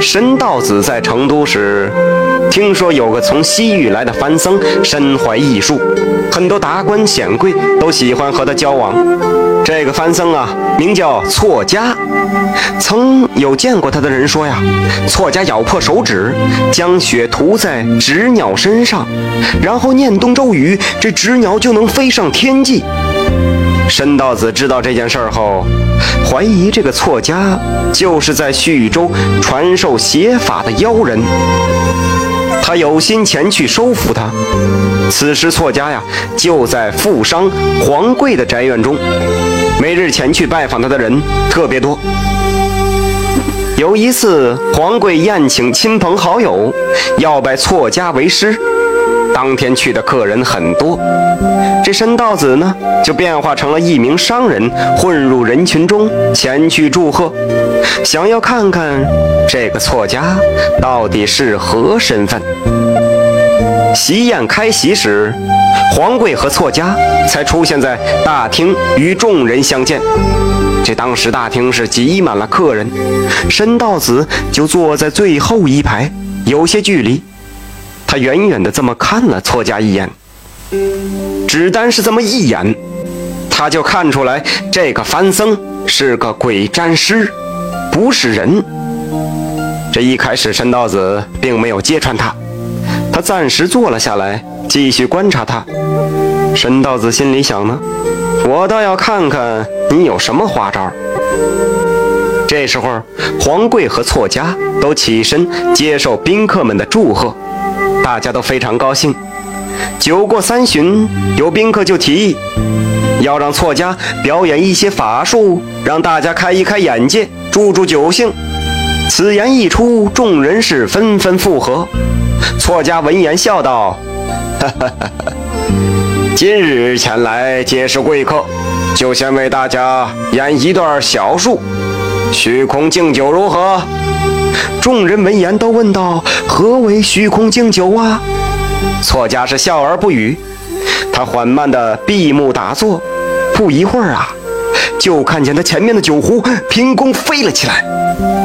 申道子在成都时，听说有个从西域来的番僧，身怀异术，很多达官显贵都喜欢和他交往。这个番僧啊，名叫错家。曾有见过他的人说呀，错家咬破手指，将血涂在纸鸟身上，然后念动咒语，这纸鸟就能飞上天际。申道子知道这件事后，怀疑这个错家就是在徐州传授邪法的妖人。他有心前去收服他。此时错家呀，就在富商黄贵的宅院中，每日前去拜访他的人特别多。有一次，黄贵宴请亲朋好友，要拜错家为师。当天去的客人很多，这申道子呢，就变化成了一名商人，混入人群中前去祝贺，想要看看这个错家到底是何身份。席宴开席时，黄贵和错家才出现在大厅，与众人相见。这当时大厅是挤满了客人，申道子就坐在最后一排，有些距离。远远的这么看了错家一眼，只单是这么一眼，他就看出来这个番僧是个鬼占师，不是人。这一开始，申道子并没有揭穿他，他暂时坐了下来，继续观察他。申道子心里想呢，我倒要看看你有什么花招。这时候，黄贵和错家都起身接受宾客们的祝贺。大家都非常高兴。酒过三巡，有宾客就提议要让错家表演一些法术，让大家开一开眼界，助助酒兴。此言一出，众人是纷纷附和。错家闻言笑道：“今日前来皆是贵客，就先为大家演一段小术，虚空敬酒如何？”众人闻言都问道：“何为虚空敬酒啊？”错家是笑而不语。他缓慢地闭目打坐，不一会儿啊，就看见他前面的酒壶凭空飞了起来，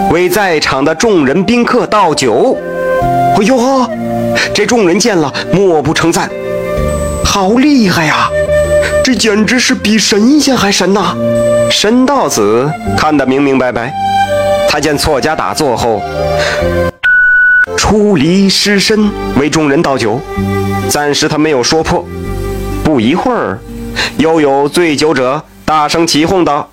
为在场的众人宾客倒酒。哎呦呵！这众人见了，莫不称赞：“好厉害呀！这简直是比神仙还神呐！”神道子看得明明白白。他见错家打坐后，出离失身，为众人倒酒。暂时他没有说破。不一会儿，又有醉酒者大声起哄道：“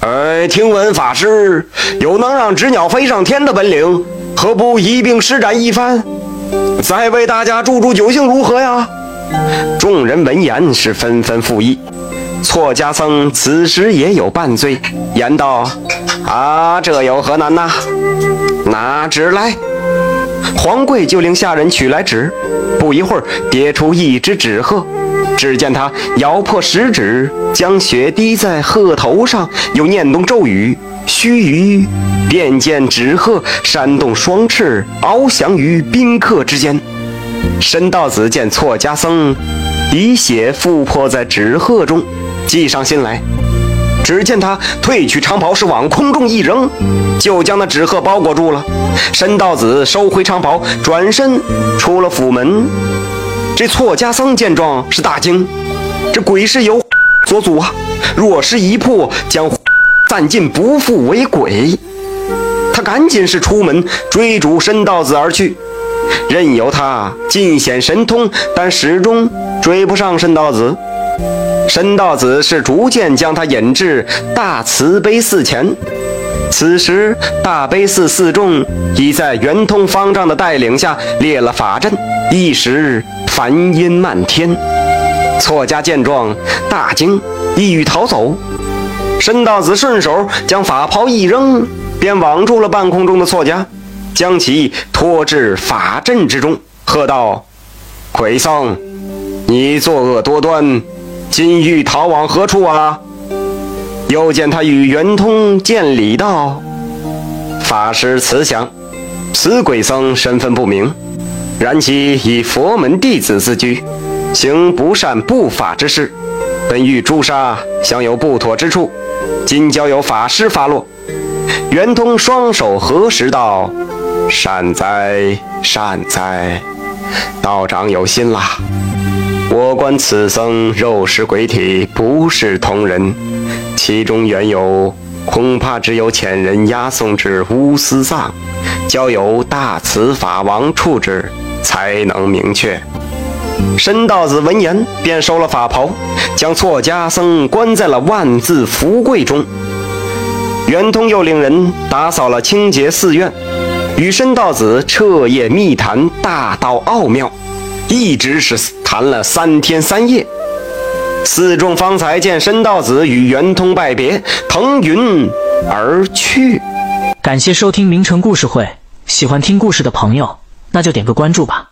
哎，听闻法师有能让纸鸟飞上天的本领，何不一并施展一番，再为大家助助酒兴，如何呀？”众人闻言是纷纷附议。错家僧此时也有半醉，言道：“啊，这有何难呐？拿纸来。”黄贵就令下人取来纸，不一会儿叠出一只纸鹤。只见他咬破食指，将血滴在鹤头上，又念动咒语，须臾便见纸鹤扇动双翅，翱翔于宾客之间。申道子见错家僧以血覆破在纸鹤中。计上心来，只见他褪去长袍，是往空中一扔，就将那纸鹤包裹住了。申道子收回长袍，转身出了府门。这错家僧见状是大惊，这鬼是由所阻啊！若是一破，将散尽，不复为鬼。他赶紧是出门追逐申道子而去，任由他尽显神通，但始终追不上申道子。申道子是逐渐将他引至大慈悲寺前，此时大悲寺寺众已在圆通方丈的带领下列了法阵，一时梵音漫天。错家见状大惊，意欲逃走。申道子顺手将法袍一扔，便网住了半空中的错家，将其拖至法阵之中，喝道：“鬼僧，你作恶多端！”今欲逃往何处啊？又见他与圆通见礼道：“法师慈祥，此鬼僧身份不明，然其以佛门弟子自居，行不善不法之事，本欲诛杀，想有不妥之处，今交由法师发落。”圆通双手合十道：“善哉善哉，道长有心啦！我观此僧肉食鬼体，不是同人，其中缘由，恐怕只有遣人押送至乌斯藏，交由大慈法王处置，才能明确。申道子闻言，便收了法袍，将错家僧关在了万字福柜中。圆通又令人打扫了清洁寺院，与申道子彻夜密谈大道奥妙，一直是谈了三天三夜。四众方才见申道子与圆通拜别，腾云而去。感谢收听名城故事会，喜欢听故事的朋友，那就点个关注吧。